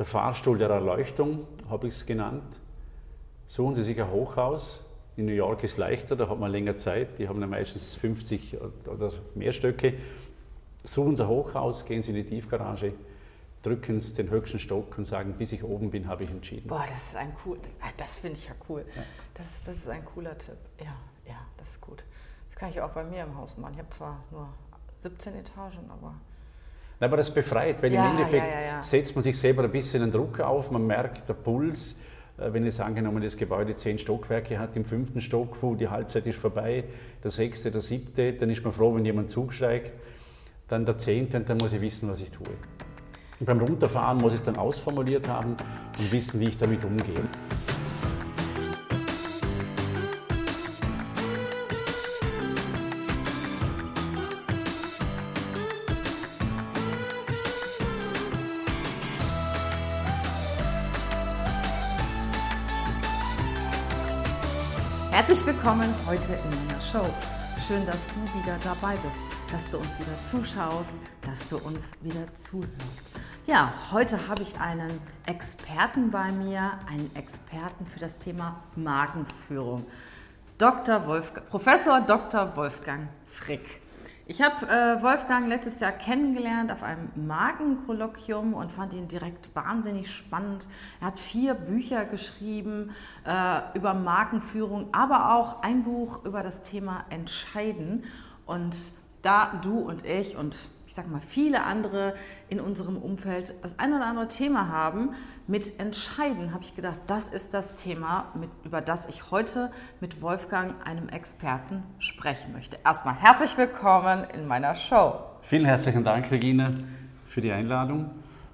der Fahrstuhl der Erleuchtung, habe ich es genannt. Suchen Sie sich ein Hochhaus. In New York ist es leichter, da hat man länger Zeit. Die haben ja meistens 50 oder mehr Stöcke. Suchen Sie ein Hochhaus, gehen Sie in die Tiefgarage, drücken Sie den höchsten Stock und sagen, bis ich oben bin, habe ich entschieden. Boah, das ist ein cool, das finde ich ja cool. Ja. Das, ist, das ist ein cooler Tipp. Ja, ja, das ist gut. Das kann ich auch bei mir im Haus machen. Ich habe zwar nur 17 Etagen, aber aber das befreit, weil ja, im Endeffekt ja, setzt man sich selber ein bisschen einen Druck auf, man merkt der Puls, äh, wenn jetzt angenommen das Gebäude zehn Stockwerke hat, im fünften Stock, wo die Halbzeit ist vorbei, der sechste, der siebte, dann ist man froh, wenn jemand zusteigt, dann der zehnte und dann muss ich wissen, was ich tue. Und beim Runterfahren muss ich es dann ausformuliert haben und wissen, wie ich damit umgehe. Willkommen heute in meiner Show. Schön, dass du wieder dabei bist, dass du uns wieder zuschaust, dass du uns wieder zuhörst. Ja, heute habe ich einen Experten bei mir, einen Experten für das Thema Markenführung. Dr. Wolfgang, Professor Dr. Wolfgang Frick. Ich habe äh, Wolfgang letztes Jahr kennengelernt auf einem Magenkolloquium und fand ihn direkt wahnsinnig spannend. Er hat vier Bücher geschrieben äh, über Markenführung, aber auch ein Buch über das Thema Entscheiden. Und da du und ich und ich sage mal viele andere in unserem Umfeld das ein oder andere Thema haben mit Entscheiden, habe ich gedacht, das ist das Thema, mit, über das ich heute mit Wolfgang, einem Experten, sprechen möchte. Erstmal herzlich willkommen in meiner Show. Vielen herzlichen Dank, Regina, für die Einladung.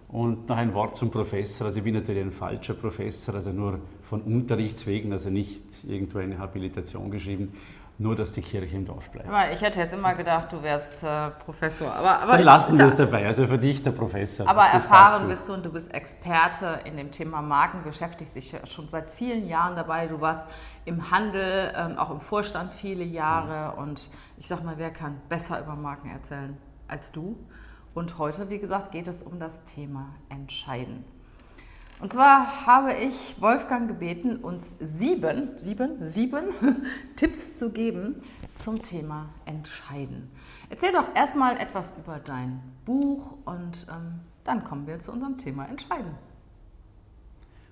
Und noch ein Wort zum Professor. Also ich bin natürlich ein falscher Professor, also nur von Unterrichtswegen, also nicht irgendwo eine Habilitation geschrieben nur dass die Kirche im Dorf bleibt. Ich hätte jetzt immer gedacht, du wärst äh, Professor. Aber, aber Dann lassen wir es dabei, also für dich der Professor. Aber das erfahren bist du und du bist Experte in dem Thema Marken, beschäftigst dich schon seit vielen Jahren dabei. Du warst im Handel, ähm, auch im Vorstand viele Jahre mhm. und ich sag mal, wer kann besser über Marken erzählen als du? Und heute, wie gesagt, geht es um das Thema Entscheiden. Und zwar habe ich Wolfgang gebeten, uns sieben, sieben, sieben Tipps zu geben zum Thema Entscheiden. Erzähl doch erstmal etwas über dein Buch und ähm, dann kommen wir zu unserem Thema Entscheiden.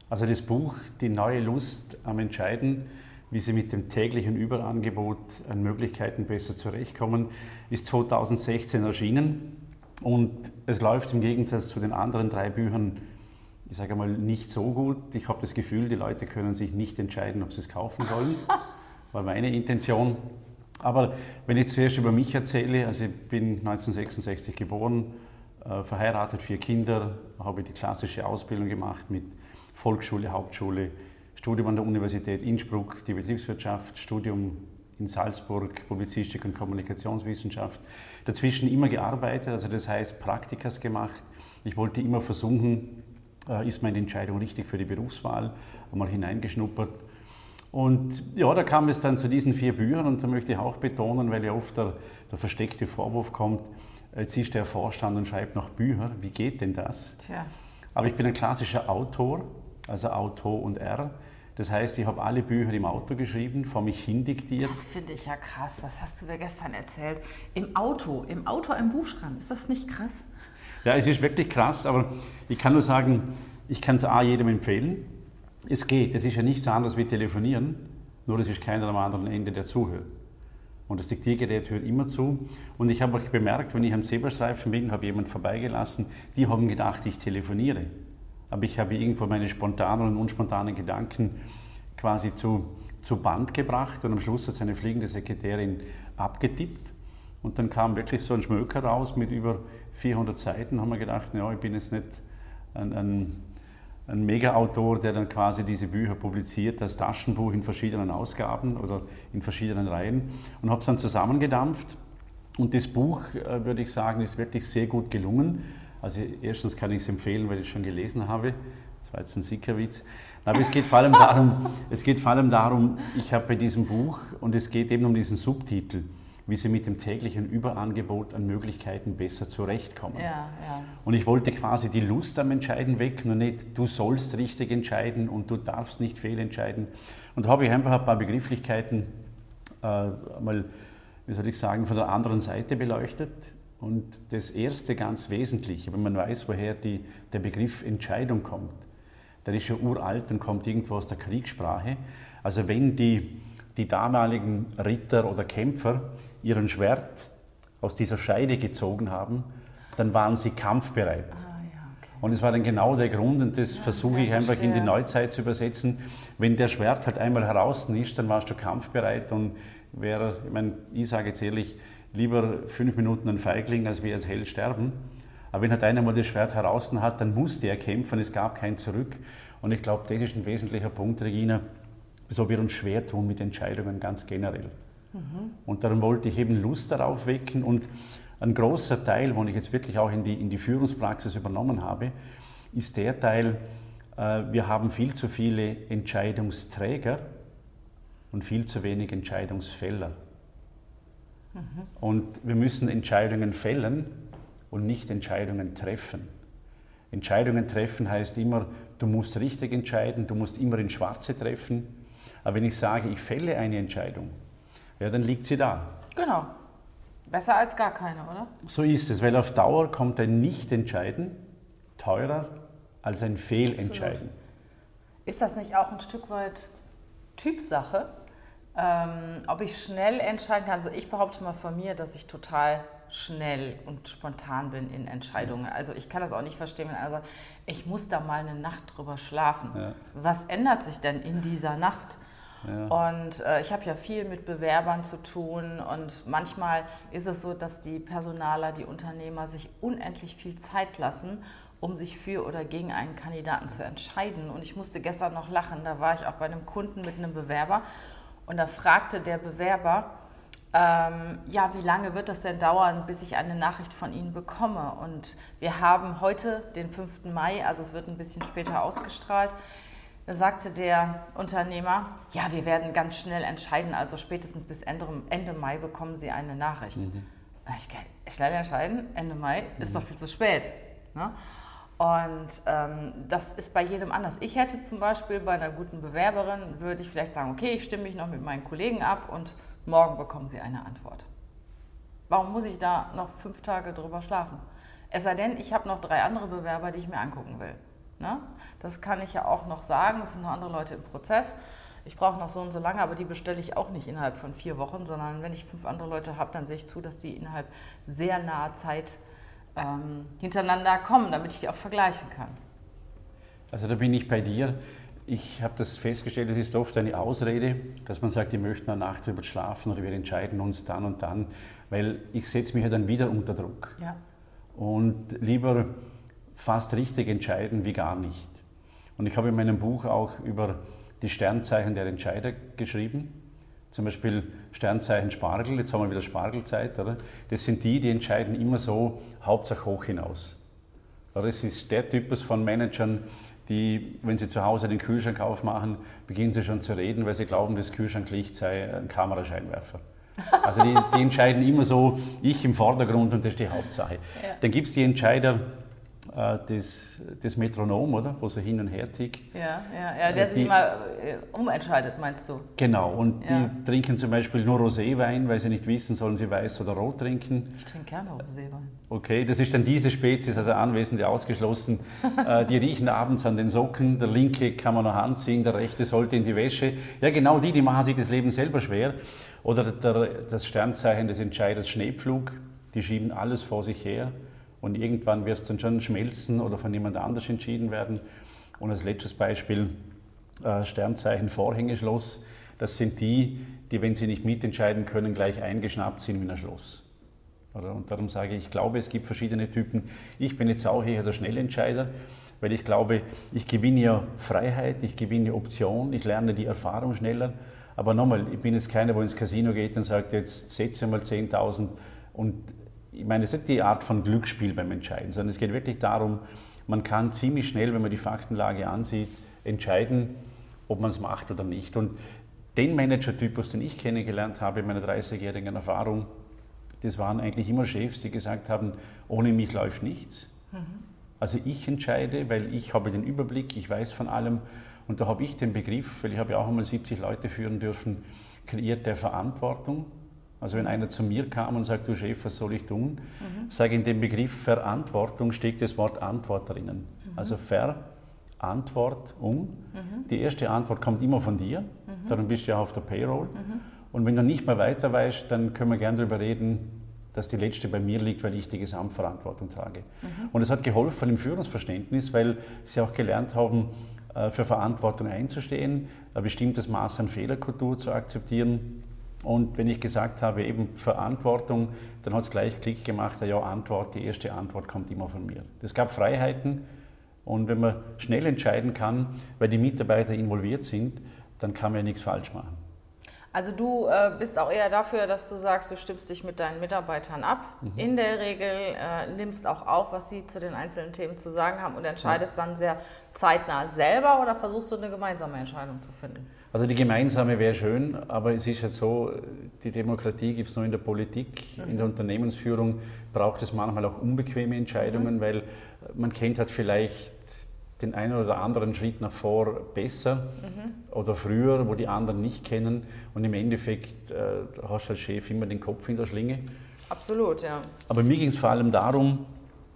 Also das Buch Die neue Lust am Entscheiden, wie Sie mit dem täglichen Überangebot an Möglichkeiten besser zurechtkommen, ist 2016 erschienen und es läuft im Gegensatz zu den anderen drei Büchern ich sage mal, nicht so gut. Ich habe das Gefühl, die Leute können sich nicht entscheiden, ob sie es kaufen sollen. War meine Intention. Aber wenn ich zuerst über mich erzähle, also ich bin 1966 geboren, äh, verheiratet, vier Kinder, habe die klassische Ausbildung gemacht mit Volksschule, Hauptschule, Studium an der Universität Innsbruck, die Betriebswirtschaft, Studium in Salzburg, Publizistik und Kommunikationswissenschaft. Dazwischen immer gearbeitet, also das heißt Praktikas gemacht. Ich wollte immer versuchen, ist meine Entscheidung richtig für die Berufswahl, einmal hineingeschnuppert. Und ja, da kam es dann zu diesen vier Büchern und da möchte ich auch betonen, weil ja oft der, der versteckte Vorwurf kommt, jetzt ist der Vorstand und schreibt noch Bücher, wie geht denn das? Tja. Aber ich bin ein klassischer Autor, also Autor und R. Das heißt, ich habe alle Bücher im Auto geschrieben, vor mich hin diktiert. Das finde ich ja krass, das hast du mir gestern erzählt. Im Auto, im Auto ein Buch schreiben, ist das nicht krass? Ja, es ist wirklich krass, aber ich kann nur sagen, ich kann es A jedem empfehlen. Es geht, es ist ja nichts anderes wie telefonieren, nur es ist keiner am anderen Ende, der zuhört. Und das Diktiergerät hört immer zu. Und ich habe auch bemerkt, wenn ich am Zebrastreifen bin, habe jemand vorbeigelassen, die haben gedacht, ich telefoniere. Aber ich habe irgendwo meine spontanen und unspontanen Gedanken quasi zu, zu Band gebracht und am Schluss hat seine fliegende Sekretärin abgetippt. Und dann kam wirklich so ein Schmöker raus mit über 400 Seiten, haben wir gedacht, ja, ich bin jetzt nicht ein, ein, ein Mega-Autor, der dann quasi diese Bücher publiziert als Taschenbuch in verschiedenen Ausgaben oder in verschiedenen Reihen und habe es dann zusammengedampft. Und das Buch, äh, würde ich sagen, ist wirklich sehr gut gelungen. Also erstens kann ich es empfehlen, weil ich es schon gelesen habe. Das war jetzt ein Sickerwitz. Aber es geht vor allem darum, es geht vor allem darum ich habe bei diesem Buch, und es geht eben um diesen Subtitel, wie sie mit dem täglichen Überangebot an Möglichkeiten besser zurechtkommen. Ja, ja. Und ich wollte quasi die Lust am Entscheiden weg, nur nicht, du sollst richtig entscheiden und du darfst nicht fehlentscheiden. Und da habe ich einfach ein paar Begrifflichkeiten äh, mal, wie soll ich sagen, von der anderen Seite beleuchtet. Und das erste ganz Wesentliche, wenn man weiß, woher die, der Begriff Entscheidung kommt, der ist ja uralt und kommt irgendwo aus der Kriegssprache. Also wenn die, die damaligen Ritter oder Kämpfer ihren Schwert aus dieser Scheide gezogen haben, dann waren sie kampfbereit. Ah, ja, okay. Und es war dann genau der Grund, und das ja, versuche ich einfach in die Neuzeit zu übersetzen. Wenn der Schwert halt einmal heraus ist, dann warst du kampfbereit und wäre, ich meine, ich sage jetzt ehrlich, lieber fünf Minuten ein Feigling, als wie als Held sterben. Aber wenn halt einer mal das Schwert heraus hat, dann musste er kämpfen, es gab kein Zurück. Und ich glaube, das ist ein wesentlicher Punkt, Regina, wieso wir uns schwer tun mit Entscheidungen ganz generell. Mhm. Und darum wollte ich eben Lust darauf wecken und ein großer Teil, wo ich jetzt wirklich auch in die, in die Führungspraxis übernommen habe, ist der Teil, äh, wir haben viel zu viele Entscheidungsträger und viel zu wenig Entscheidungsfäller. Mhm. Und wir müssen Entscheidungen fällen und nicht Entscheidungen treffen. Entscheidungen treffen heißt immer, du musst richtig entscheiden, du musst immer in Schwarze treffen. Aber wenn ich sage, ich fälle eine Entscheidung, ja, dann liegt sie da. Genau. Besser als gar keine, oder? So ist es, weil auf Dauer kommt ein Nicht-Entscheiden teurer als ein Fehlentscheiden. Ist das nicht auch ein Stück weit Typsache? Ähm, ob ich schnell entscheiden kann. Also ich behaupte mal von mir, dass ich total schnell und spontan bin in Entscheidungen. Also ich kann das auch nicht verstehen, wenn einer sagt, ich muss da mal eine Nacht drüber schlafen. Ja. Was ändert sich denn in dieser Nacht? Und äh, ich habe ja viel mit Bewerbern zu tun und manchmal ist es so, dass die Personaler, die Unternehmer sich unendlich viel Zeit lassen, um sich für oder gegen einen Kandidaten zu entscheiden. Und ich musste gestern noch lachen, da war ich auch bei einem Kunden mit einem Bewerber und da fragte der Bewerber, ähm, ja, wie lange wird das denn dauern, bis ich eine Nachricht von Ihnen bekomme? Und wir haben heute den 5. Mai, also es wird ein bisschen später ausgestrahlt. Da sagte der Unternehmer, ja, wir werden ganz schnell entscheiden, also spätestens bis Ende, Ende Mai bekommen Sie eine Nachricht. Mhm. Ich, schnell entscheiden, Ende Mai mhm. ist doch viel zu spät. Ne? Und ähm, das ist bei jedem anders. Ich hätte zum Beispiel bei einer guten Bewerberin, würde ich vielleicht sagen, okay, ich stimme mich noch mit meinen Kollegen ab und morgen bekommen Sie eine Antwort. Warum muss ich da noch fünf Tage drüber schlafen? Es sei denn, ich habe noch drei andere Bewerber, die ich mir angucken will. Ne? Das kann ich ja auch noch sagen, es sind noch andere Leute im Prozess. Ich brauche noch so und so lange, aber die bestelle ich auch nicht innerhalb von vier Wochen, sondern wenn ich fünf andere Leute habe, dann sehe ich zu, dass die innerhalb sehr naher Zeit ähm, hintereinander kommen, damit ich die auch vergleichen kann. Also da bin ich bei dir. Ich habe das festgestellt, es ist oft eine Ausrede, dass man sagt, ich möchte eine Nacht drüber schlafen oder wir entscheiden uns dann und dann, weil ich setze mich ja dann wieder unter Druck. Ja. Und lieber fast richtig entscheiden wie gar nicht. Und ich habe in meinem Buch auch über die Sternzeichen der Entscheider geschrieben. Zum Beispiel Sternzeichen Spargel, jetzt haben wir wieder Spargelzeit, oder? Das sind die, die entscheiden immer so, Hauptsache hoch hinaus. Oder es ist der Typus von Managern, die, wenn sie zu Hause den Kühlschrank aufmachen, beginnen sie schon zu reden, weil sie glauben, das Kühlschranklicht sei ein Kamerascheinwerfer. Also die, die entscheiden immer so, ich im Vordergrund und das ist die Hauptsache. Ja. Dann gibt es die Entscheider, das, das Metronom, oder? Wo so hin und her tickt. Ja, ja, ja der äh, die, sich immer äh, umentscheidet, meinst du? Genau, und ja. die trinken zum Beispiel nur Roséwein, weil sie nicht wissen, sollen sie weiß oder rot trinken. Ich trinke gerne Roséwein. Okay, das ist dann diese Spezies, also Anwesende ausgeschlossen. die riechen abends an den Socken, der linke kann man noch anziehen, der rechte sollte in die Wäsche. Ja, genau die, die machen sich das Leben selber schwer. Oder der, das Sternzeichen des Entscheiders Schneepflug, die schieben alles vor sich her und irgendwann wird es dann schon schmelzen oder von jemand anders entschieden werden. Und als letztes Beispiel äh, Sternzeichen Vorhängeschloss. Das sind die, die, wenn sie nicht mitentscheiden können, gleich eingeschnappt sind wie ein Schloss. Und darum sage ich, ich glaube, es gibt verschiedene Typen. Ich bin jetzt auch eher der Schnellentscheider, weil ich glaube, ich gewinne ja Freiheit, ich gewinne Option, ich lerne die Erfahrung schneller. Aber nochmal, ich bin jetzt keiner, wo ins Casino geht und sagt, jetzt setze mal 10.000 und ich meine, es ist nicht die Art von Glücksspiel beim Entscheiden, sondern es geht wirklich darum, man kann ziemlich schnell, wenn man die Faktenlage ansieht, entscheiden, ob man es macht oder nicht. Und den Manager-Typus, den ich kennengelernt habe in meiner 30-jährigen Erfahrung, das waren eigentlich immer Chefs, die gesagt haben, ohne mich läuft nichts. Mhm. Also ich entscheide, weil ich habe den Überblick, ich weiß von allem. Und da habe ich den Begriff, weil ich habe ja auch einmal 70 Leute führen dürfen, kreiert der Verantwortung. Also wenn einer zu mir kam und sagt, du Chef, was soll ich tun? Mhm. Sage in dem Begriff Verantwortung steckt das Wort Antwort drinnen. Mhm. Also Verantwortung. Mhm. Die erste Antwort kommt immer von dir, mhm. darum bist du ja auf der Payroll. Mhm. Und wenn du nicht mehr weiter weißt, dann können wir gerne darüber reden, dass die letzte bei mir liegt, weil ich die Gesamtverantwortung trage. Mhm. Und es hat geholfen im Führungsverständnis, weil sie auch gelernt haben, äh, für Verantwortung einzustehen, ein bestimmtes Maß an Fehlerkultur zu akzeptieren. Und wenn ich gesagt habe, eben Verantwortung, dann hat es gleich Klick gemacht, ja, Antwort, die erste Antwort kommt immer von mir. Es gab Freiheiten und wenn man schnell entscheiden kann, weil die Mitarbeiter involviert sind, dann kann man ja nichts falsch machen. Also du äh, bist auch eher dafür, dass du sagst, du stimmst dich mit deinen Mitarbeitern ab. Mhm. In der Regel äh, nimmst auch auf, was sie zu den einzelnen Themen zu sagen haben und entscheidest ja. dann sehr zeitnah selber oder versuchst du eine gemeinsame Entscheidung zu finden? Also die gemeinsame wäre schön, aber es ist jetzt so, die Demokratie gibt es nur in der Politik, mhm. in der Unternehmensführung braucht es manchmal auch unbequeme Entscheidungen, mhm. weil man kennt halt vielleicht den einen oder anderen Schritt nach vor besser mhm. oder früher, wo die anderen nicht kennen. Und im Endeffekt äh, hast du als Chef immer den Kopf in der Schlinge. Absolut, ja. Aber mir ging es vor allem darum,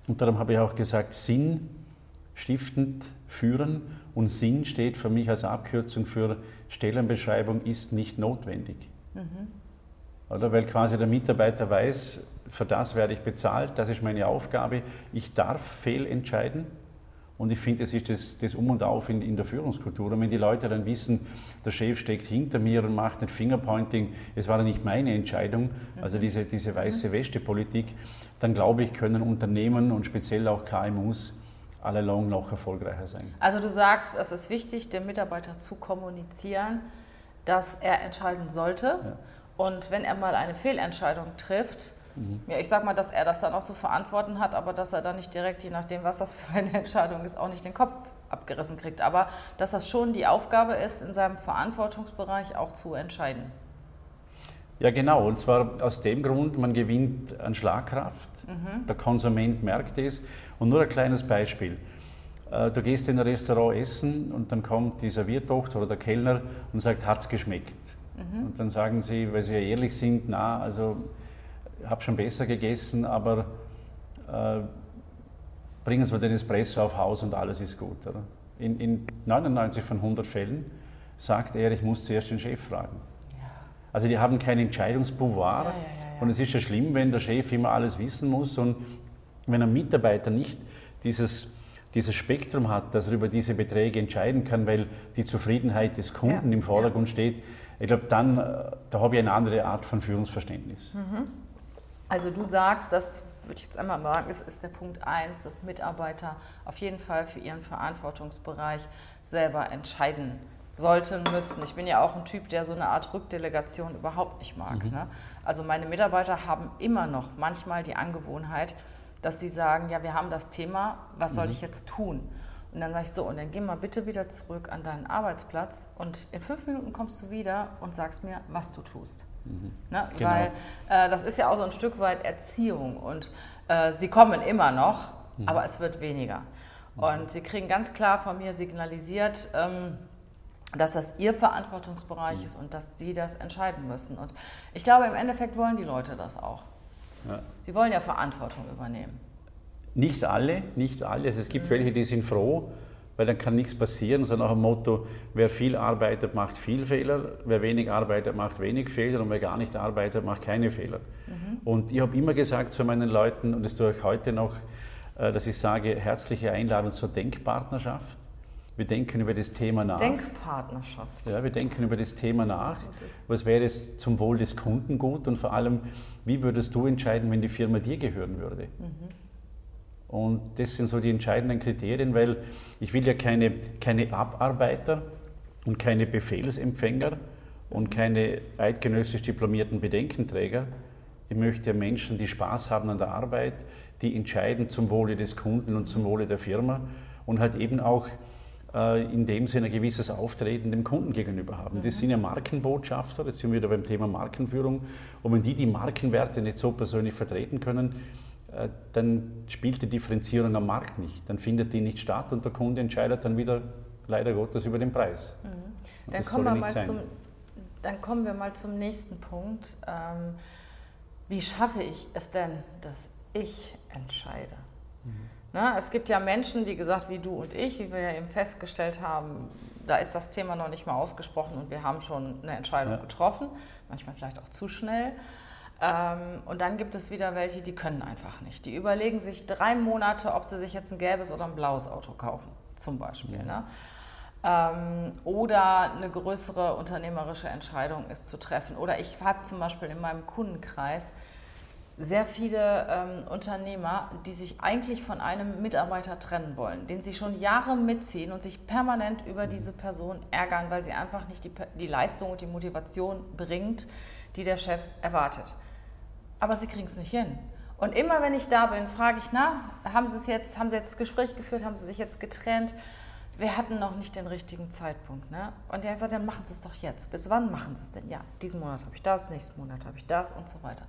und darum habe ich auch gesagt, Sinn stiftend führen. Und Sinn steht für mich als Abkürzung für Stellenbeschreibung ist nicht notwendig. Mhm. Oder weil quasi der Mitarbeiter weiß, für das werde ich bezahlt, das ist meine Aufgabe, ich darf fehlentscheiden und ich finde, das ist das, das Um und Auf in, in, der Führungskultur. Und wenn die Leute dann wissen, der Chef steckt hinter mir und macht nicht Fingerpointing, es war nicht meine Entscheidung, also diese, diese weiße Weste-Politik, dann glaube ich, können Unternehmen und speziell auch KMUs alle long noch erfolgreicher sein. Also du sagst, es ist wichtig, dem Mitarbeiter zu kommunizieren, dass er entscheiden sollte. Ja. Und wenn er mal eine Fehlentscheidung trifft, Mhm. Ja, ich sag mal, dass er das dann auch zu verantworten hat, aber dass er dann nicht direkt, je nachdem, was das für eine Entscheidung ist, auch nicht den Kopf abgerissen kriegt. Aber dass das schon die Aufgabe ist, in seinem Verantwortungsbereich auch zu entscheiden. Ja, genau. Und zwar aus dem Grund, man gewinnt an Schlagkraft. Mhm. Der Konsument merkt es. Und nur ein kleines Beispiel. Äh, du gehst in ein Restaurant essen und dann kommt die Serviertochter oder der Kellner und sagt, hat es geschmeckt? Mhm. Und dann sagen sie, weil sie ja ehrlich sind, na, also habe schon besser gegessen, aber äh, bringen Sie mir den Espresso auf Haus und alles ist gut. Oder? In, in 99 von 100 Fällen sagt er, ich muss zuerst den Chef fragen. Ja. Also die haben kein Entscheidungspouvoir ja, ja, und es ist ja schlimm, wenn der Chef immer alles wissen muss und wenn ein Mitarbeiter nicht dieses, dieses Spektrum hat, dass er über diese Beträge entscheiden kann, weil die Zufriedenheit des Kunden im Vordergrund steht, ich glaube, dann äh, da habe ich eine andere Art von Führungsverständnis. Mhm. Also du sagst, das würde ich jetzt einmal sagen, ist, ist der Punkt 1, dass Mitarbeiter auf jeden Fall für ihren Verantwortungsbereich selber entscheiden sollten, müssten. Ich bin ja auch ein Typ, der so eine Art Rückdelegation überhaupt nicht mag. Mhm. Ne? Also meine Mitarbeiter haben immer noch manchmal die Angewohnheit, dass sie sagen, ja, wir haben das Thema, was soll mhm. ich jetzt tun? Und dann sage ich so, und dann geh mal bitte wieder zurück an deinen Arbeitsplatz und in fünf Minuten kommst du wieder und sagst mir, was du tust. Mhm. Ne? Genau. Weil äh, das ist ja auch so ein Stück weit Erziehung und äh, sie kommen immer noch, mhm. aber es wird weniger. Mhm. Und sie kriegen ganz klar von mir signalisiert, ähm, dass das ihr Verantwortungsbereich mhm. ist und dass sie das entscheiden müssen. Und ich glaube, im Endeffekt wollen die Leute das auch. Ja. Sie wollen ja Verantwortung übernehmen. Nicht alle, nicht alle. Also es gibt mhm. welche, die sind froh, weil dann kann nichts passieren, sondern nach dem Motto, wer viel arbeitet, macht viel Fehler, wer wenig arbeitet, macht wenig Fehler und wer gar nicht arbeitet, macht keine Fehler. Mhm. Und ich habe immer gesagt zu meinen Leuten, und das tue ich heute noch, äh, dass ich sage, herzliche Einladung zur Denkpartnerschaft. Wir denken über das Thema nach. Denkpartnerschaft. Ja, wir denken über das Thema nach. Was wäre es zum Wohl des Kunden gut und vor allem, wie würdest du entscheiden, wenn die Firma dir gehören würde? Mhm. Und das sind so die entscheidenden Kriterien, weil ich will ja keine, keine Abarbeiter und keine Befehlsempfänger und keine eidgenössisch diplomierten Bedenkenträger. Ich möchte ja Menschen, die Spaß haben an der Arbeit, die entscheiden zum Wohle des Kunden und zum Wohle der Firma und halt eben auch in dem sie ein gewisses Auftreten dem Kunden gegenüber haben. Mhm. Das sind ja Markenbotschafter, jetzt sind wir wieder beim Thema Markenführung. Und wenn die die Markenwerte nicht so persönlich vertreten können, äh, dann spielt die Differenzierung am Markt nicht. Dann findet die nicht statt und der Kunde entscheidet dann wieder leider Gottes über den Preis. Mhm. Dann, kommen wir mal zum, dann kommen wir mal zum nächsten Punkt. Ähm, wie schaffe ich es denn, dass ich entscheide? Mhm. Na, es gibt ja Menschen, wie gesagt, wie du und ich, wie wir ja eben festgestellt haben, da ist das Thema noch nicht mal ausgesprochen und wir haben schon eine Entscheidung ja. getroffen, manchmal vielleicht auch zu schnell. Ähm, und dann gibt es wieder welche, die können einfach nicht. Die überlegen sich drei Monate, ob sie sich jetzt ein gelbes oder ein blaues Auto kaufen, zum Beispiel. Ne? Ähm, oder eine größere unternehmerische Entscheidung ist zu treffen. Oder ich habe zum Beispiel in meinem Kundenkreis sehr viele ähm, Unternehmer, die sich eigentlich von einem Mitarbeiter trennen wollen, den sie schon Jahre mitziehen und sich permanent über mhm. diese Person ärgern, weil sie einfach nicht die, die Leistung und die Motivation bringt, die der Chef erwartet. Aber sie kriegen es nicht hin. Und immer wenn ich da bin, frage ich, na, haben Sie es jetzt, haben Sie jetzt das Gespräch geführt, haben Sie sich jetzt getrennt? Wir hatten noch nicht den richtigen Zeitpunkt. Ne? Und er sagt, dann machen Sie es doch jetzt. Bis wann machen Sie es denn? Ja, diesen Monat habe ich das, nächsten Monat habe ich das und so weiter.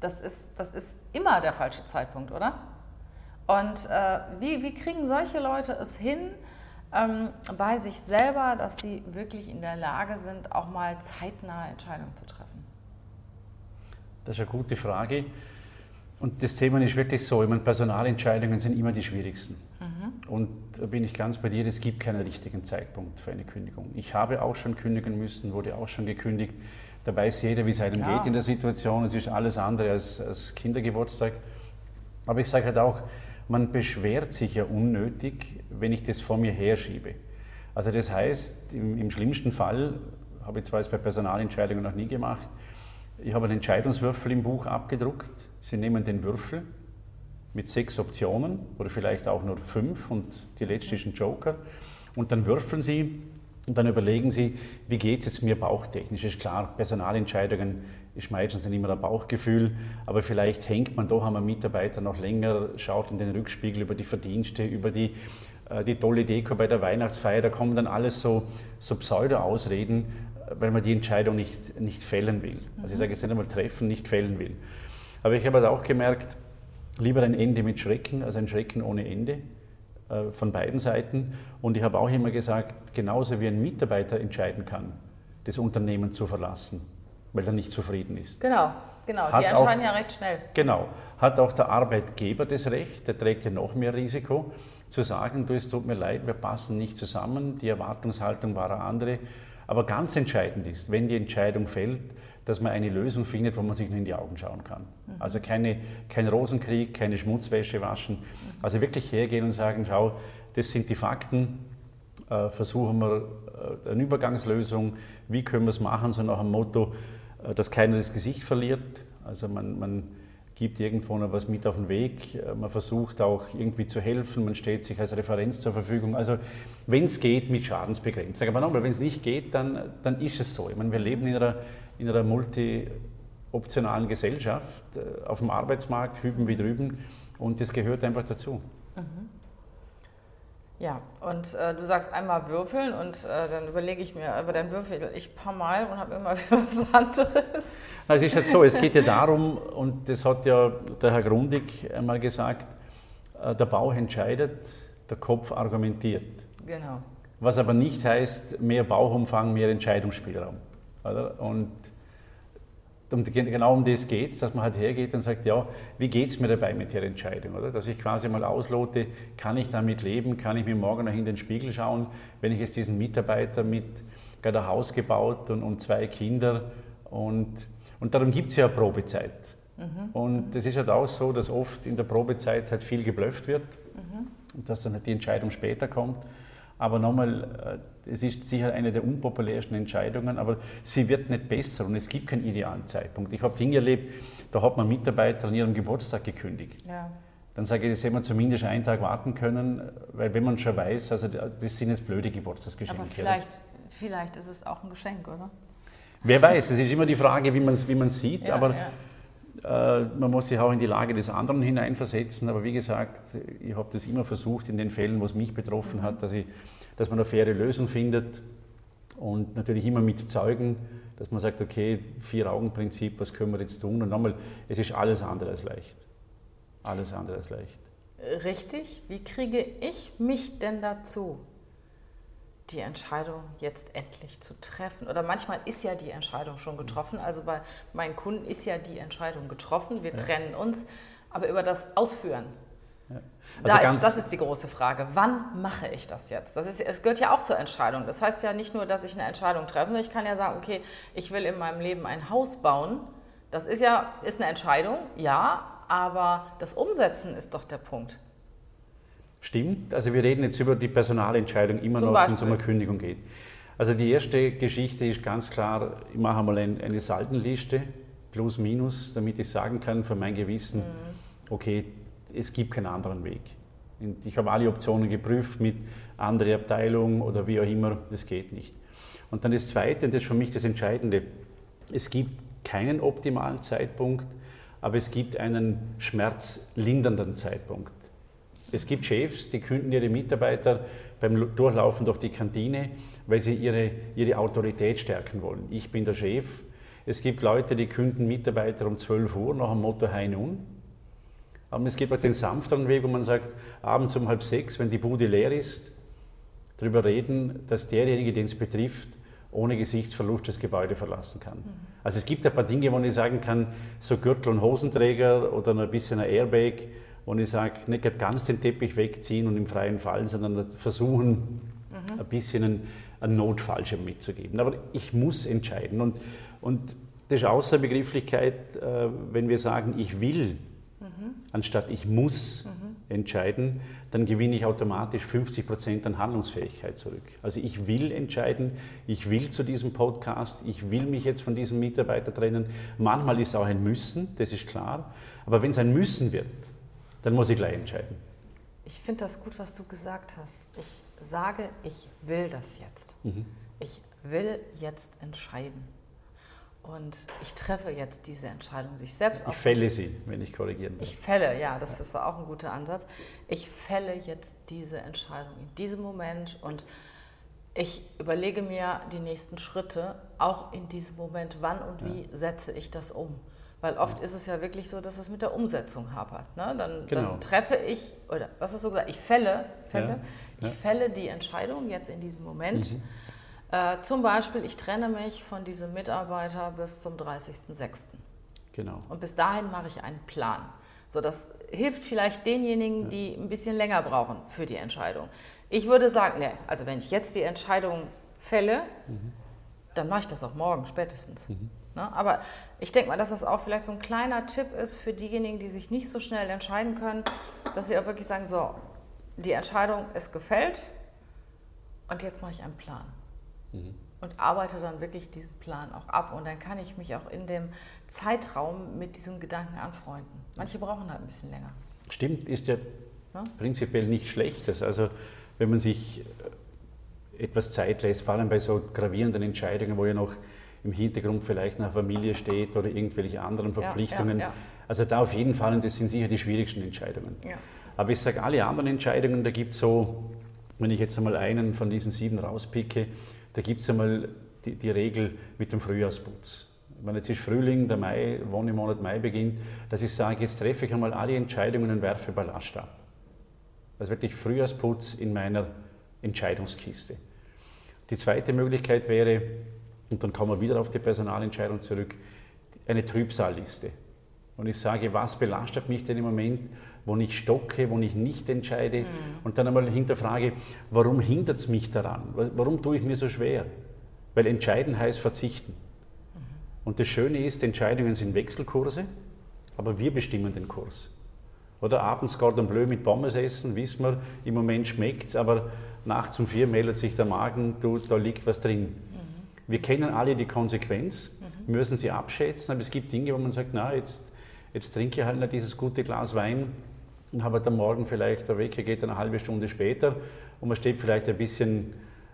Das ist, das ist immer der falsche Zeitpunkt, oder? Und äh, wie, wie kriegen solche Leute es hin, ähm, bei sich selber, dass sie wirklich in der Lage sind, auch mal zeitnahe Entscheidungen zu treffen? Das ist eine gute Frage. Und das Thema ist wirklich so, ich meine, Personalentscheidungen sind immer die schwierigsten. Mhm. Und da bin ich ganz bei dir, es gibt keinen richtigen Zeitpunkt für eine Kündigung. Ich habe auch schon kündigen müssen, wurde auch schon gekündigt. Da weiß jeder, wie es einem ja. geht in der Situation. Es ist alles andere als, als Kindergeburtstag. Aber ich sage halt auch, man beschwert sich ja unnötig, wenn ich das vor mir herschiebe. Also das heißt, im, im schlimmsten Fall, habe ich zwar jetzt bei Personalentscheidungen noch nie gemacht, ich habe einen Entscheidungswürfel im Buch abgedruckt. Sie nehmen den Würfel mit sechs Optionen oder vielleicht auch nur fünf und die letzte ist ein Joker. Und dann würfeln Sie und dann überlegen Sie, wie geht es jetzt mir bauchtechnisch? Ist klar, Personalentscheidungen ist meistens nicht immer ein Bauchgefühl, aber vielleicht hängt man doch am Mitarbeiter noch länger, schaut in den Rückspiegel über die Verdienste, über die, äh, die tolle Deko bei der Weihnachtsfeier, da kommen dann alles so, so Pseudo-Ausreden, weil man die Entscheidung nicht, nicht fällen will. Also ich sage jetzt nicht einmal treffen, nicht fällen will. Aber ich habe halt auch gemerkt, lieber ein Ende mit Schrecken als ein Schrecken ohne Ende. Äh, von beiden Seiten. Und ich habe auch immer gesagt, genauso wie ein Mitarbeiter entscheiden kann, das Unternehmen zu verlassen, weil er nicht zufrieden ist. Genau, genau. Die entscheiden ja recht schnell. Genau. Hat auch der Arbeitgeber das Recht, der trägt ja noch mehr Risiko, zu sagen, du, es tut mir leid, wir passen nicht zusammen, die Erwartungshaltung war eine andere. Aber ganz entscheidend ist, wenn die Entscheidung fällt, dass man eine Lösung findet, wo man sich nur in die Augen schauen kann. Mhm. Also keine, kein Rosenkrieg, keine Schmutzwäsche waschen. Also wirklich hergehen und sagen, schau, das sind die Fakten, äh, versuchen wir äh, eine Übergangslösung, wie können wir es machen, so nach dem Motto, äh, dass keiner das Gesicht verliert. Also man, man gibt irgendwo noch was mit auf den Weg, äh, man versucht auch irgendwie zu helfen, man steht sich als Referenz zur Verfügung. Also wenn es geht, mit Schadensbegrenzung. Aber nochmal, wenn es nicht geht, dann, dann ist es so. Ich meine, wir leben in einer in einer multi-optionalen Gesellschaft, äh, auf dem Arbeitsmarkt, hüben wie drüben. Und das gehört einfach dazu. Mhm. Ja, und äh, du sagst einmal würfeln und äh, dann überlege ich mir, aber dann würfel ich ein paar Mal und habe immer wieder was anderes. es ist halt so, es geht ja darum, und das hat ja der Herr Grundig einmal gesagt, äh, der Bauch entscheidet, der Kopf argumentiert. Genau. Was aber nicht heißt, mehr Bauchumfang, mehr Entscheidungsspielraum. Oder? Und um, genau um das geht es, dass man halt hergeht und sagt, ja, wie geht es mir dabei mit der Entscheidung? Oder? Dass ich quasi mal auslote, kann ich damit leben, kann ich mir morgen noch in den Spiegel schauen, wenn ich jetzt diesen Mitarbeiter mit gerade ein Haus gebaut und, und zwei Kinder und, und darum gibt es ja eine Probezeit. Mhm. Und es ist halt auch so, dass oft in der Probezeit halt viel geblufft wird mhm. und dass dann halt die Entscheidung später kommt. Aber nochmal, äh, es ist sicher eine der unpopulärsten Entscheidungen, aber sie wird nicht besser und es gibt keinen idealen Zeitpunkt. Ich habe Dinge erlebt, da hat man Mitarbeiter an ihrem Geburtstag gekündigt. Ja. Dann sage ich, das hätte man zumindest einen Tag warten können, weil wenn man schon weiß, also das sind jetzt blöde Geburtstagsgeschenke. Aber vielleicht, vielleicht ist es auch ein Geschenk, oder? Wer weiß, es ist immer die Frage, wie man es wie sieht, ja, aber ja. Äh, man muss sich auch in die Lage des anderen hineinversetzen. Aber wie gesagt, ich habe das immer versucht in den Fällen, wo es mich betroffen hat, dass ich dass man eine faire Lösung findet und natürlich immer mit Zeugen, dass man sagt, okay, Vier-Augen-Prinzip, was können wir jetzt tun? Und nochmal, es ist alles andere als leicht. Alles andere als leicht. Richtig. Wie kriege ich mich denn dazu, die Entscheidung jetzt endlich zu treffen? Oder manchmal ist ja die Entscheidung schon getroffen. Also bei meinen Kunden ist ja die Entscheidung getroffen. Wir ja. trennen uns. Aber über das Ausführen, ja. Also da ist, das ist die große Frage. Wann mache ich das jetzt? Das ist, es gehört ja auch zur Entscheidung. Das heißt ja nicht nur, dass ich eine Entscheidung treffe. Ich kann ja sagen, okay, ich will in meinem Leben ein Haus bauen. Das ist ja ist eine Entscheidung, ja, aber das Umsetzen ist doch der Punkt. Stimmt. Also wir reden jetzt über die Personalentscheidung immer Zum noch, wenn es um eine Kündigung geht. Also die erste Geschichte ist ganz klar, ich mache mal eine Saldenliste, plus, minus, damit ich sagen kann für mein Gewissen, mhm. okay, es gibt keinen anderen Weg. Und ich habe alle Optionen geprüft mit anderer Abteilung oder wie auch immer, es geht nicht. Und dann das Zweite, und das ist für mich das Entscheidende, es gibt keinen optimalen Zeitpunkt, aber es gibt einen schmerzlindernden Zeitpunkt. Es gibt Chefs, die künden ihre Mitarbeiter beim Durchlaufen durch die Kantine, weil sie ihre, ihre Autorität stärken wollen. Ich bin der Chef. Es gibt Leute, die künden Mitarbeiter um 12 Uhr nach dem Motto Hein un. Aber es gibt auch den sanfteren Weg, wo man sagt, abends um halb sechs, wenn die Bude leer ist, darüber reden, dass derjenige, den es betrifft, ohne Gesichtsverlust das Gebäude verlassen kann. Mhm. Also es gibt ein paar Dinge, wo ich sagen kann, so Gürtel und Hosenträger oder ein bisschen ein Airbag, wo ich sage, nicht ganz den Teppich wegziehen und im freien Fall, sondern versuchen, mhm. ein bisschen einen, einen Notfallschirm mitzugeben. Aber ich muss entscheiden. Und, und das ist Außerbegrifflichkeit, äh, wenn wir sagen, ich will mhm. anstatt ich muss mhm. entscheiden, dann gewinne ich automatisch 50 Prozent an Handlungsfähigkeit zurück. Also ich will entscheiden, ich will zu diesem Podcast, ich will mich jetzt von diesem Mitarbeiter trennen. Manchmal ist es auch ein Müssen, das ist klar. Aber wenn es ein Müssen wird, dann muss ich gleich entscheiden. Ich finde das gut, was du gesagt hast. Ich sage, ich will das jetzt. Mhm. Ich will jetzt entscheiden. Und ich treffe jetzt diese Entscheidung, sich selbst Ich fälle sie, wenn ich korrigieren darf. Ich fälle, ja, das ist auch ein guter Ansatz. Ich fälle jetzt diese Entscheidung in diesem Moment und ich überlege mir die nächsten Schritte, auch in diesem Moment, wann und wie ja. setze ich das um. Weil oft ja. ist es ja wirklich so, dass es mit der Umsetzung hapert. Ne? Dann, genau. dann, treffe ich, oder was hast du gesagt? Ich fälle, fälle, ja. ich fälle die Entscheidung jetzt in diesem Moment. Mhm äh, zum Beispiel, ich trenne mich von diesem Mitarbeiter bis zum 30.06. Genau. Und bis dahin mache ich einen Plan. So, das hilft vielleicht denjenigen, ja. die ein bisschen länger brauchen für die Entscheidung. Ich würde sagen, ne, also wenn ich jetzt die Entscheidung fälle, mhm. dann mache ich das auch morgen spätestens. Mhm. Ne? Aber ich denke mal, dass das auch vielleicht so ein kleiner Tipp ist für diejenigen, die sich nicht so schnell entscheiden können, dass sie auch wirklich sagen, so, die Entscheidung ist gefällt und jetzt mache ich einen Plan. Mhm. Und arbeite dann wirklich diesen Plan auch ab. Und dann kann ich mich auch in dem Zeitraum mit diesem Gedanken anfreunden. Manche brauchen halt ein bisschen länger. Stimmt, ist ja, ja? prinzipiell nicht schlechtes. Also wenn man sich äh, etwas Zeit lässt, vor allem bei so gravierenden Entscheidungen, wo ja noch im Hintergrund vielleicht eine Familie steht oder irgendwelche anderen Verpflichtungen. Ja, ja, also da auf jeden Fall, und das sind sicher die schwierigsten Entscheidungen. Aber ich sage, alle anderen Entscheidungen, da gibt es so, wenn ich jetzt einmal einen von diesen sieben rauspicke, da gibt es einmal die, die, Regel mit dem Frühjahrsputz. Wenn jetzt ist Frühling, der Mai, Wonnemonat Mai beginnt, dass ich sage, jetzt treffe ich einmal alle Entscheidungen und werfe Ballast ab. Also wirklich Frühjahrsputz in meiner Entscheidungskiste. Die zweite Möglichkeit wäre, und dann kommen wir wieder auf die Personalentscheidung zurück, eine Trübsalliste. Und ich sage, was belastet mich denn im Moment, wo ich stocke, wo ich nicht entscheide. Mhm. Und dann einmal hinterfrage, warum hindert es mich daran? Warum tue ich mir so schwer? Weil entscheiden heißt verzichten. Mhm. Und das Schöne ist, Entscheidungen sind Wechselkurse, aber wir bestimmen den Kurs. Oder abends Gordon Bleu mit Pommes essen, wissen wir, im Moment schmeckt es, aber nachts um vier meldet sich der Magen, du, da liegt was drin. Mhm. Wir kennen alle die Konsequenz, mhm. müssen sie abschätzen, aber es gibt Dinge, wo man sagt, na, jetzt, jetzt trinke ich halt nicht dieses gute Glas Wein, und habe am Morgen vielleicht, der Wecker geht eine halbe Stunde später und man steht vielleicht ein bisschen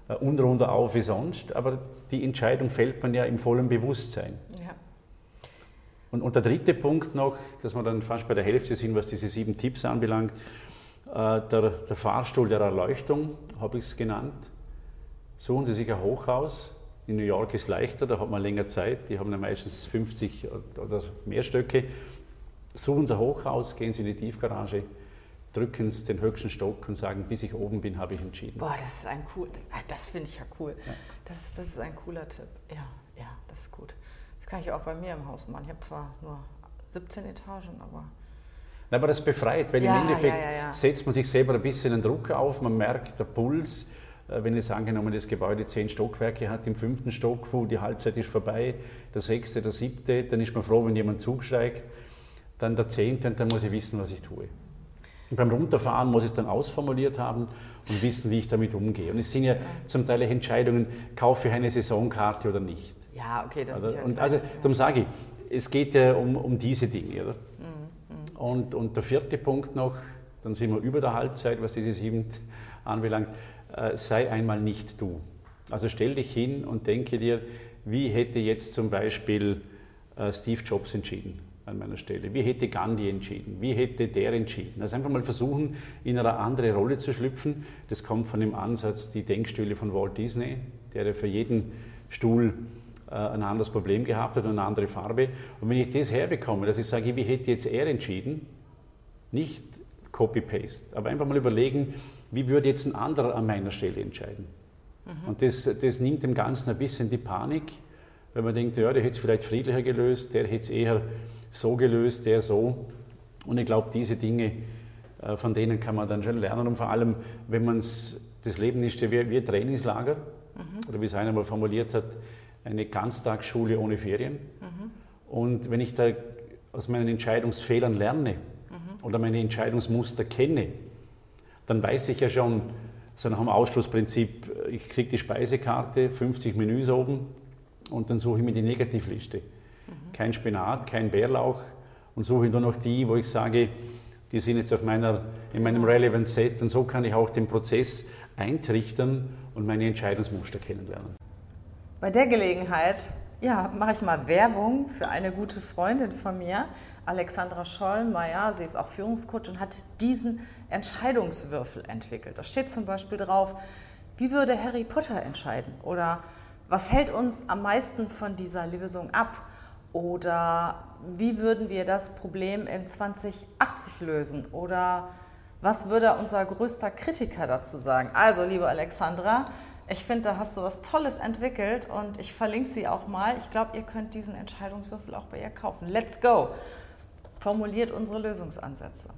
äh, unrunder auf wie sonst, aber die Entscheidung fällt man ja im vollen Bewusstsein. Ja. Und, und der dritte Punkt noch, dass wir dann fast bei der Hälfte sind, was diese sieben Tipps anbelangt, Äh, der, der Fahrstuhl der Erleuchtung habe ich es genannt. Suchen Sie sich ein Hochhaus. In New York ist leichter, da hat man länger Zeit. Die haben ja meistens 50 oder mehr Stöcke. Suchen Sie ein Hochhaus, gehen Sie in die Tiefgarage, drücken Sie den höchsten Stock und sagen, bis ich oben bin, habe ich entschieden. Boah, das ist ein cool, ah, das finde ich ja cool. Ja. Das, ist, das ist ein cooler Tipp. Ja, ja, das ist gut. Das kann ich auch bei mir im Haus machen. Ich habe zwar nur 17 Etagen, aber aber das befreit, weil ja, im Endeffekt ja, setzt man sich selber ein bisschen einen Druck auf, man merkt, der Puls, äh, wenn jetzt angenommen das Gebäude zehn Stockwerke hat, im fünften Stock, wo die Halbzeit ist vorbei, der sechste, der siebte, dann ist man froh, wenn jemand zusteigt, dann der zehnte und dann muss ich wissen, was ich tue. Und beim Runterfahren muss ich es dann ausformuliert haben und wissen, wie ich damit umgehe. Und es sind ja zum Teil Entscheidungen, kaufe ich eine Saisonkarte oder nicht. Ja, okay, das also, ist ja und Also, darum sage ich, es geht ja um, um diese Dinge. Oder? Und, und der vierte Punkt noch, dann sind wir über der Halbzeit, was diese sieben anbelangt, äh, sei einmal nicht du. Also stell dich hin und denke dir, wie hätte jetzt zum Beispiel äh, Steve Jobs entschieden an meiner Stelle? Wie hätte Gandhi entschieden? Wie hätte der entschieden? Also einfach mal versuchen, in eine andere Rolle zu schlüpfen. Das kommt von dem Ansatz, die Denkstühle von Walt Disney, der ja für jeden Stuhl äh, ein anderes Problem gehabt hat und eine andere Farbe. Und wenn ich das herbekomme, dass ich sage, wie hätte jetzt er entschieden, nicht Copy-Paste, aber einfach mal überlegen, wie würde jetzt ein anderer an meiner Stelle entscheiden. Mhm. Und das, das nimmt dem Ganzen ein bisschen die Panik, weil man denkt, ja, der hätte es vielleicht friedlicher gelöst, der hätte es eher so gelöst, der so. Und ich glaube, diese Dinge, äh, von denen kann man dann schon lernen. Und vor allem, wenn man das Leben ist ja wie, wie ein Trainingslager, mhm. oder wie es einer mal formuliert hat, eine Ganztagsschule ohne Ferien. Mhm. Und wenn ich da aus meinen Entscheidungsfehlern lerne mhm. oder meine Entscheidungsmuster kenne, dann weiß ich ja schon, so nach dem Ausschlussprinzip, ich kriege die Speisekarte, 50 Menüs oben und dann suche ich mir die Negativliste. Mhm. Kein Spinat, kein Bärlauch und suche nur noch die, wo ich sage, die sind jetzt auf meiner, in meinem. Relevant Set und so kann ich auch den Prozess eintrichtern und meine Entscheidungsmuster kennenlernen. Bei der Gelegenheit ja, mache ich mal Werbung für eine gute Freundin von mir, Alexandra Schollmeier. Sie ist auch Führungscoach und hat diesen Entscheidungswürfel entwickelt. Da steht zum Beispiel drauf, wie würde Harry Potter entscheiden? Oder was hält uns am meisten von dieser Lösung ab? Oder wie würden wir das Problem in 2080 lösen? Oder was würde unser größter Kritiker dazu sagen? Also, liebe Alexandra, ich finde, da hast du was Tolles entwickelt und ich verlinke sie auch mal. Ich glaube, ihr könnt diesen Entscheidungswürfel auch bei ihr kaufen. Let's go! Formuliert unsere Lösungsansätze.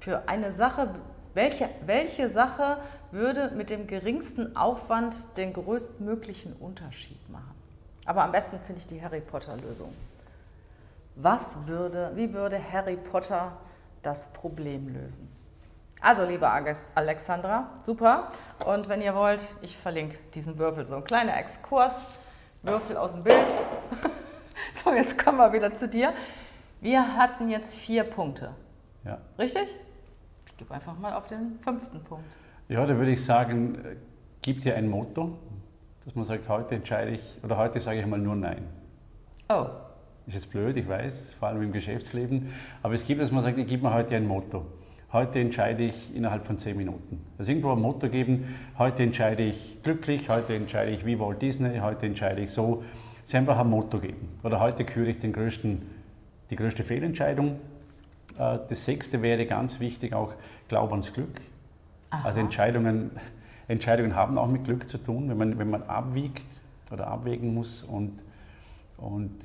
Für eine Sache, welche, welche Sache würde mit dem geringsten Aufwand den größtmöglichen Unterschied machen? Aber am besten finde ich die Harry Potter-Lösung. Was würde, wie würde Harry Potter das Problem lösen? Also, liebe Alexandra, super. Und wenn ihr wollt, ich verlinke diesen Würfel. So ein kleiner Exkurs, Würfel aus dem Bild. so, jetzt kommen wir wieder zu dir. Wir hatten jetzt vier Punkte. Ja. Richtig? Ich gebe einfach mal auf den fünften Punkt. Ja, da würde ich sagen, äh, gib dir ein Motto, dass man sagt, heute entscheide ich, oder heute sage ich mal nur Nein. Oh. Ist jetzt blöd, ich weiß, vor allem im Geschäftsleben. Aber es gibt, dass man sagt, ich gebe mir heute ein Motto heute entscheide ich innerhalb von zehn Minuten. Also irgendwo ein Motto geben, heute entscheide ich glücklich, heute entscheide ich wie Walt Disney, heute entscheide ich so. Sie einfach ein Motto geben. Oder heute küre ich den größten, die größte Fehlentscheidung. Äh, das sechste wäre ganz wichtig auch Glaub ans Glück. Aha. Also Entscheidungen, Entscheidungen haben auch mit Glück zu tun, wenn man, wenn man abwiegt oder abwägen muss. Und, und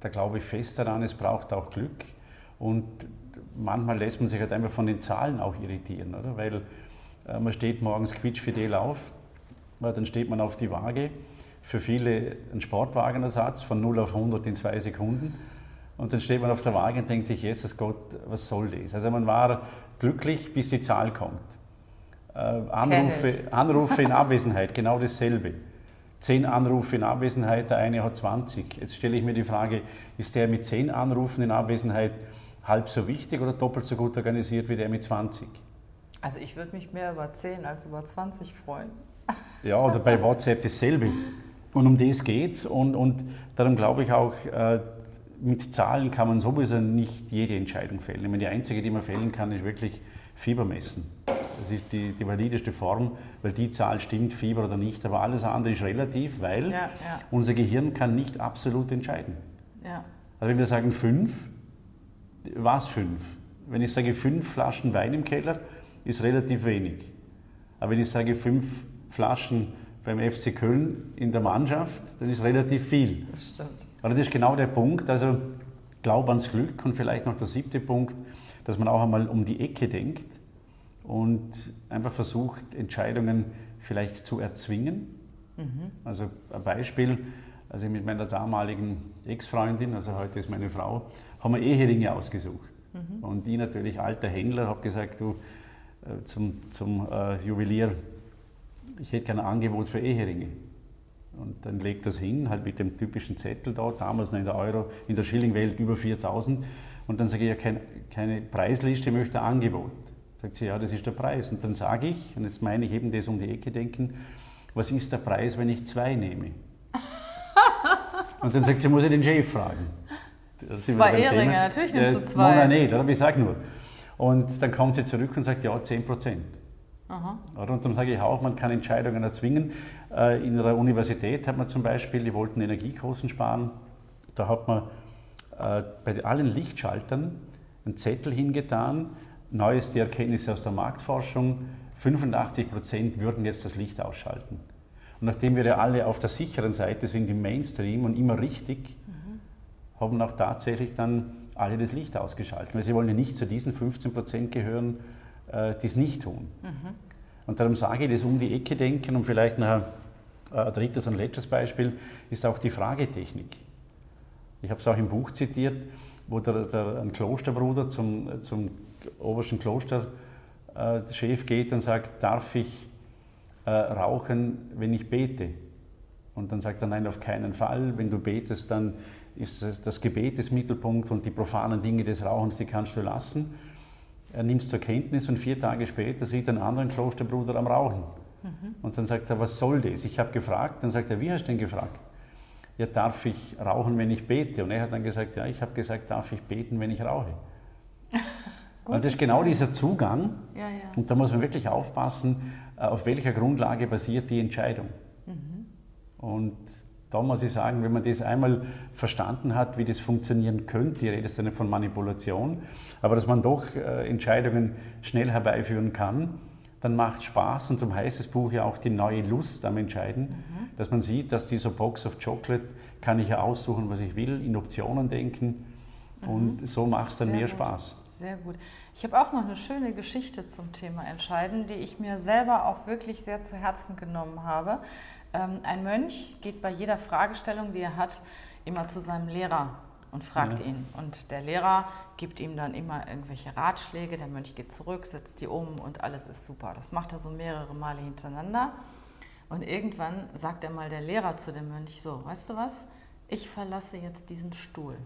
da glaube ich fest daran, es braucht auch Glück. Und manchmal lässt man sich halt einfach von den Zahlen auch irritieren, oder? Weil äh, man steht morgens quietschfidel auf, dann steht man auf die Waage. Für viele ein Sportwagenersatz von 0 auf 100 in zwei Sekunden. Und dann steht man auf der Waage und denkt sich, Jesus Gott, was soll das? Also man war glücklich, bis die Zahl kommt. Äh, Anrufe, Anrufe in Abwesenheit, genau dasselbe. Zehn Anrufe in Abwesenheit, der eine hat 20. Jetzt stelle ich mir die Frage, ist der mit zehn Anrufen in Abwesenheit halb so wichtig oder doppelt so gut organisiert wie der mit 20? Also ich würde mich mehr über 10 als über 20 freuen. Ja, oder bei WhatsApp dasselbe. Und um das geht's und, und darum glaube ich auch, äh, mit Zahlen kann man sowieso nicht jede Entscheidung fällen. Ich meine, die einzige, die man fällen kann, ist wirklich Fieber messen. Das ist die, die valideste Form, weil die Zahl stimmt, Fieber oder nicht. Aber alles andere ist relativ, weil ja, ja. unser Gehirn kann nicht absolut entscheiden. Ja. Also wenn wir sagen fünf, was fünf? Wenn ich sage fünf Flaschen Wein im Keller, ist relativ wenig. Aber wenn ich sage fünf Flaschen beim FC Köln in der Mannschaft, dann ist relativ viel. Das stimmt. Aber das ist genau der Punkt. Also Glaub ans Glück und vielleicht noch der siebte Punkt, dass man auch einmal um die Ecke denkt und einfach versucht, Entscheidungen vielleicht zu erzwingen. Mhm. Also ein Beispiel, also mit meiner damaligen Ex-Freundin, also heute ist meine Frau, haben wir Eheringe ausgesucht. Mhm. Und ich natürlich alter Händler, habe gesagt, du äh, zum, zum äh, Juwelier, ich hätte kein Angebot für Eheringe. Und dann legt das hin, halt mit dem typischen Zettel da, damals noch in der Euro, in der Schillingwelt über 4000. Und dann sage ich ja kein, keine Preisliste, ich möchte ein Angebot. Sagt sie, ja, das ist der Preis. Und dann sage ich, und jetzt meine ich eben das um die Ecke denken, was ist der Preis, wenn ich zwei nehme? und dann sagt sie, muss ich den Chef fragen. Zwei Ehringe, natürlich nimmst du zwei. Nein, nein, aber ich sage nur. Und dann kommt sie zurück und sagt, ja, 10 Prozent. Und dann sage ich auch, man kann Entscheidungen erzwingen. Äh, in der Universität hat man zum Beispiel, die wollten Energiekosten sparen, da hat man bei allen Lichtschaltern einen Zettel hingetan, neueste Erkenntnisse aus der Marktforschung, 85 Prozent würden jetzt das Licht ausschalten. Und nachdem wir ja alle auf der sicheren Seite sind im Mainstream und immer richtig, mhm. haben auch tatsächlich dann alle das Licht ausgeschaltet. Weil sie wollen ja nicht zu diesen 15 Prozent gehören, äh, die es nicht tun. Mhm. Und darum sage ich das um die Ecke denken und vielleicht noch ein drittes und letztes Beispiel ist auch die Fragetechnik. Ich habe es auch im Buch zitiert, wo der, der, ein Klosterbruder zum, zum obersten Klosterchef geht und sagt, darf ich äh, rauchen, wenn ich bete? Und dann sagt er, nein, auf keinen Fall. Wenn du betest, dann ist das Gebet des Mittelpunkt und die profanen Dinge des Rauchens, die kannst du lassen er nimmt es zur Kenntnis und vier Tage später sieht er einen anderen Klosterbruder am Rauchen. Mhm. Und dann sagt er, was soll das? Ich habe gefragt. Dann sagt er, wie hast du denn gefragt? Ja, darf ich rauchen, wenn ich bete? Und er hat dann gesagt, ja, ich habe gesagt, darf ich beten, wenn ich rauche? und das ist genau dieser Zugang. Ja, ja. Und da muss man wirklich aufpassen, äh, auf welcher Grundlage basiert die Entscheidung. Mhm. Und da muss ich sagen, wenn man das einmal verstanden hat, wie das funktionieren könnte, ich rede jetzt nicht von Manipulation, aber dass man doch äh, Entscheidungen schnell herbeiführen kann, dann macht es Spaß und darum heißt das Buch ja auch die neue Lust am Entscheiden, mhm. dass man sieht, dass dieser Box of Chocolate kann ich ja aussuchen, was ich will, in Optionen denken mhm. und so macht es dann Sehr mehr gut. Spaß. Sehr gut. Ich habe auch noch eine schöne Geschichte zum Thema Entscheiden, die ich mir selber auch wirklich sehr zu Herzen genommen habe. Ähm, ein Mönch geht bei jeder Fragestellung, die er hat, immer zu seinem Lehrer und fragt ja. ihn. Und der Lehrer gibt ihm dann immer irgendwelche Ratschläge. Der Mönch geht zurück, setzt die um und alles ist super. Das macht er so mehrere Male hintereinander. Und irgendwann sagt er mal der Lehrer zu dem Mönch so, weißt du was? Ich verlasse jetzt diesen Stuhl.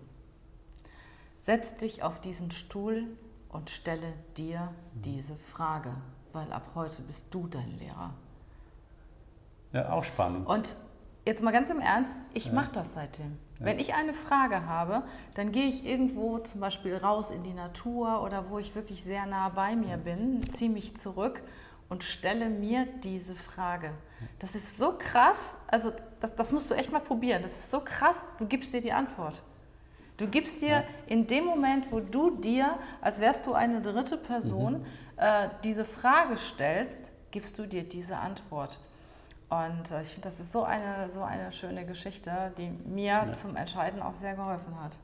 Setz dich auf diesen Stuhl und stelle dir mhm. diese Frage, weil ab heute bist du dein Lehrer. Ja, auch spannend. Und jetzt mal ganz im Ernst, ich ja. mache das seitdem. Wenn ich eine Frage habe, dann gehe ich irgendwo zum Beispiel raus in die Natur oder wo ich wirklich sehr nah bei mir bin, ziehe mich zurück und stelle mir diese Frage. Das ist so krass, also das, das, musst du echt mal probieren. Das ist so krass, du gibst dir die Antwort. Du gibst dir in dem Moment, wo du dir, als wärst du eine dritte Person, mhm. äh, diese Frage stellst, gibst du dir diese Antwort. Und äh, ich finde, das ist so eine, so eine schöne Geschichte, die mir ja. zum Entscheiden auch sehr geholfen hat.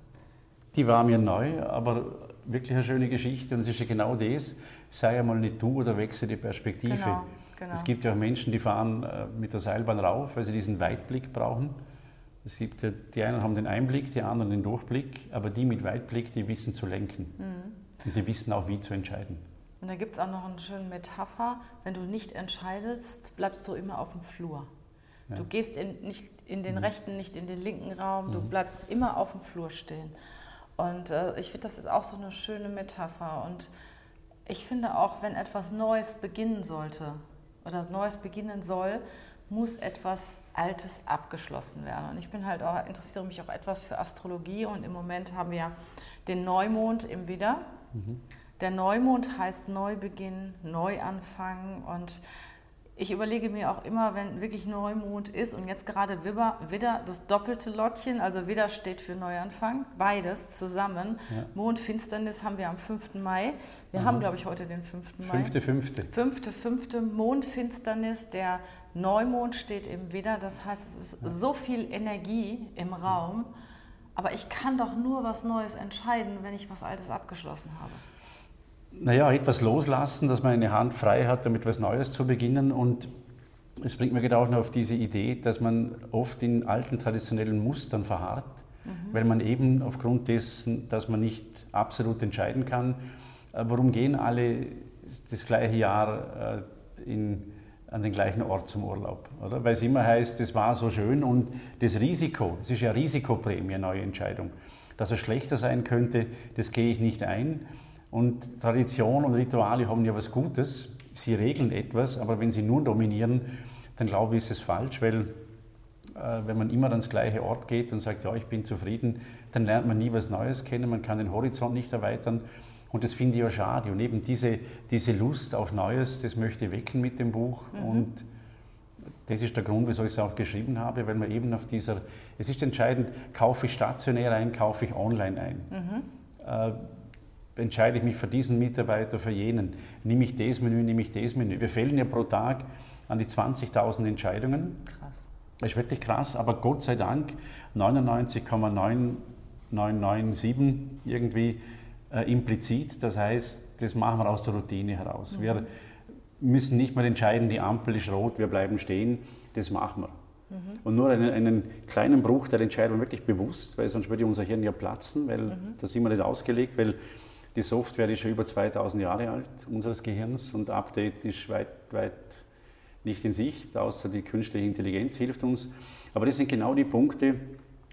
Die war mir neu, aber wirklich eine schöne Geschichte. Und es ist ja genau das, sei einmal nicht du oder wechsle die Perspektive. Genau, genau. Es gibt ja auch Menschen, die fahren äh, mit der Seilbahn rauf, weil sie diesen Weitblick brauchen. Es gibt ja, die einen haben den Einblick, die anderen den Durchblick, aber die mit Weitblick, die wissen zu lenken. Mhm. Und die wissen auch, wie zu entscheiden. Und da gibt es auch noch eine schöne Metapher, wenn du nicht entscheidest, bleibst du immer auf dem Flur. Ja. Du gehst in, nicht in den mhm. rechten, nicht in den linken Raum, du mhm. bleibst immer auf dem Flur stehen. Und äh, ich finde, das ist auch so eine schöne Metapher. Und ich finde auch, wenn etwas Neues beginnen sollte oder Neues beginnen soll, muss etwas Altes abgeschlossen werden. Und ich bin halt auch, interessiere mich auch etwas für Astrologie und im Moment haben wir den Neumond im Widder. Mhm Der Neumond heißt Neubeginn, Neuanfang und ich überlege mir auch immer, wenn wirklich Neumond ist und jetzt gerade Widder, Widder das doppelte Lottchen, also Widder steht für Neuanfang, beides zusammen. Ja. Mondfinsternis haben wir am 5. Mai. Wir mhm. haben, glaube ich, heute den 5. Mai. 5.5. 5.5. Mondfinsternis. Der Neumond steht im Widder. Das heißt, es ist ja. so viel Energie im Raum. Aber ich kann doch nur was Neues entscheiden, wenn ich was Altes abgeschlossen habe naja, etwas loslassen, dass man eine Hand frei hat, damit was Neues zu beginnen. Und es bringt mir gerade auch noch auf diese Idee, dass man oft in alten traditionellen Mustern verharrt, mhm. weil man eben aufgrund dessen, dass man nicht absolut entscheiden kann, äh, warum gehen alle das gleiche Jahr äh, in, an den gleichen Ort zum Urlaub. Oder? Weil es immer heißt, es war so schön und das Risiko, es ist ja Risikoprämie, neue Entscheidung, dass es schlechter sein könnte, das gehe ich nicht ein. Und Tradition und Rituale haben ja was Gutes. Sie regeln etwas, aber wenn sie nur dominieren, dann glaube ich, ist es falsch, weil äh, wenn man immer ans gleiche Ort geht und sagt, ja, ich bin zufrieden, dann lernt man nie was Neues kennen, man kann den Horizont nicht erweitern. Und das finde ich ja schade. Und eben diese, diese Lust auf Neues, das möchte ich wecken mit dem Buch. Mhm. Und das ist der Grund, wieso ich es auch geschrieben habe, weil man eben auf dieser, es ist entscheidend, kaufe ich stationär ein, kaufe ich online ein. Mhm. Äh, entscheide ich mich für diesen Mitarbeiter, für jenen, nehme ich das Menü, nehme ich das Menü. Wir fällen ja pro Tag an die 20.000 Entscheidungen. Krass. Das ist wirklich krass, aber Gott sei Dank 99,9997 irgendwie äh, implizit. Das heißt, das machen wir aus der Routine heraus. Mhm. Wir müssen nicht mehr entscheiden, die Ampel ist rot, wir bleiben stehen. Das machen wir. Mhm. Und nur einen, einen, kleinen Bruch der Entscheidung wirklich bewusst, weil sonst würde unser Hirn ja platzen, weil mhm. das sind wir nicht ausgelegt, weil die Software ist schon über 2000 Jahre alt, unseres Gehirns, und Update ist weit, weit nicht in Sicht, außer die künstliche Intelligenz hilft uns. Aber das sind genau die Punkte,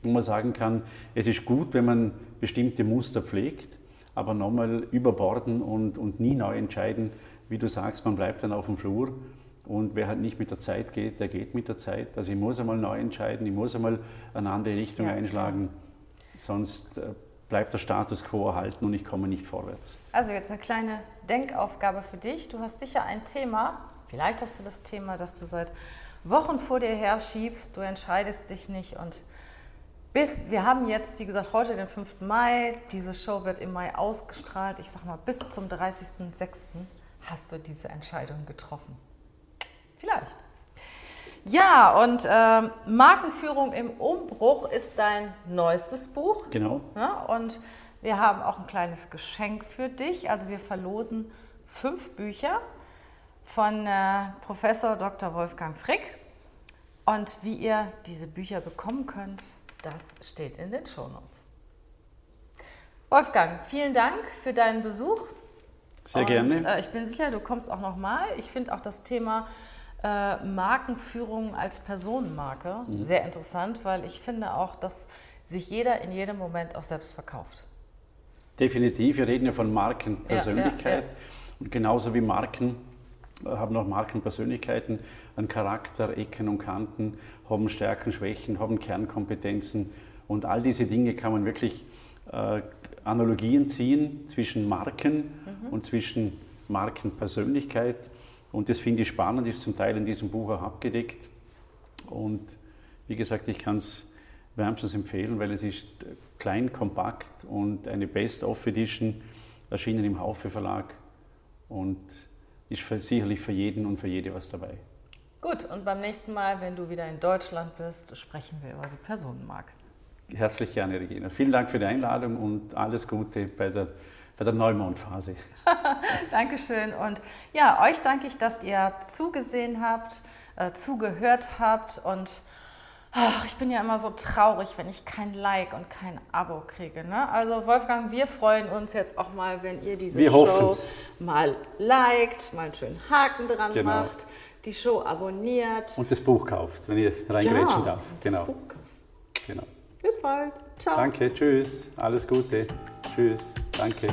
wo man sagen kann, es ist gut, wenn man bestimmte Muster pflegt, aber nochmal überborden und, und nie neu entscheiden. Wie du sagst, man bleibt dann auf dem Flur und wer halt nicht mit der Zeit geht, der geht mit der Zeit. Also ich muss einmal neu entscheiden, ich muss einmal eine andere Richtung ja. einschlagen, sonst äh, bleibt der Status quo erhalten und ich komme nicht vorwärts. Also jetzt eine kleine Denkaufgabe für dich. Du hast sicher ein Thema, vielleicht hast du das Thema, das du seit Wochen vor dir her schiebst, du entscheidest dich nicht und bis, wir haben jetzt, wie gesagt, heute den 5. Mai, diese Show wird im Mai ausgestrahlt. Ich sag mal, bis zum 30.06. hast du diese Entscheidung getroffen. Vielleicht. Ja, und äh, Markenführung im Umbruch ist dein neuestes Buch. Genau. Ja, und wir haben auch ein kleines Geschenk für dich. Also wir verlosen fünf Bücher von äh, Professor Dr. Wolfgang Frick. Und wie ihr diese Bücher bekommen könnt, das steht in den Shownotes. Wolfgang, vielen Dank für deinen Besuch. Sehr Und, gerne. Äh, ich bin sicher, du kommst auch nochmal. Ich finde auch das Thema äh, Markenführung als Personenmarke mhm. sehr interessant, weil ich finde auch, dass sich jeder in jedem Moment auch selbst verkauft. Definitiv, wir reden ja von Markenpersönlichkeit ja, ja, und genauso wie Marken äh, haben auch Markenpersönlichkeiten einen Charakter, Ecken und Kanten, haben Stärken, Schwächen, haben Kernkompetenzen und all diese Dinge kann man wirklich äh, Analogien ziehen zwischen Marken mhm. und zwischen Markenpersönlichkeit. Und das finde ich spannend, ist zum Teil in diesem Buch auch abgedeckt. Und wie gesagt, ich kann es wärmstens empfehlen, weil es ist klein, kompakt und eine Best-of-Edition erschienen im Haufe Verlag und ist für, sicherlich für jeden und für jede was dabei. Gut, und beim nächsten Mal, wenn du wieder in Deutschland bist, sprechen wir über die Personenmarke. Herzlich gerne, Regina. Vielen Dank für die Einladung und alles Gute bei der bei der Neumondphase. Dankeschön. Und ja, euch danke ich, dass ihr zugesehen habt, äh, zugehört habt und ach, ich bin ja immer so traurig, wenn ich kein Like und kein Abo kriege. Ne? Also Wolfgang, wir freuen uns jetzt auch mal, wenn ihr diese wir Show hoffen's. mal liked, mal einen schönen Haken dran genau. macht, die Show abonniert. Und das Buch kauft, wenn ihr reingrätschen ja, darf. Genau. Das Buch kauft. Genau. Bis bald. Ciao. Danke, tschüss. Alles Gute. Tschüss. Danke.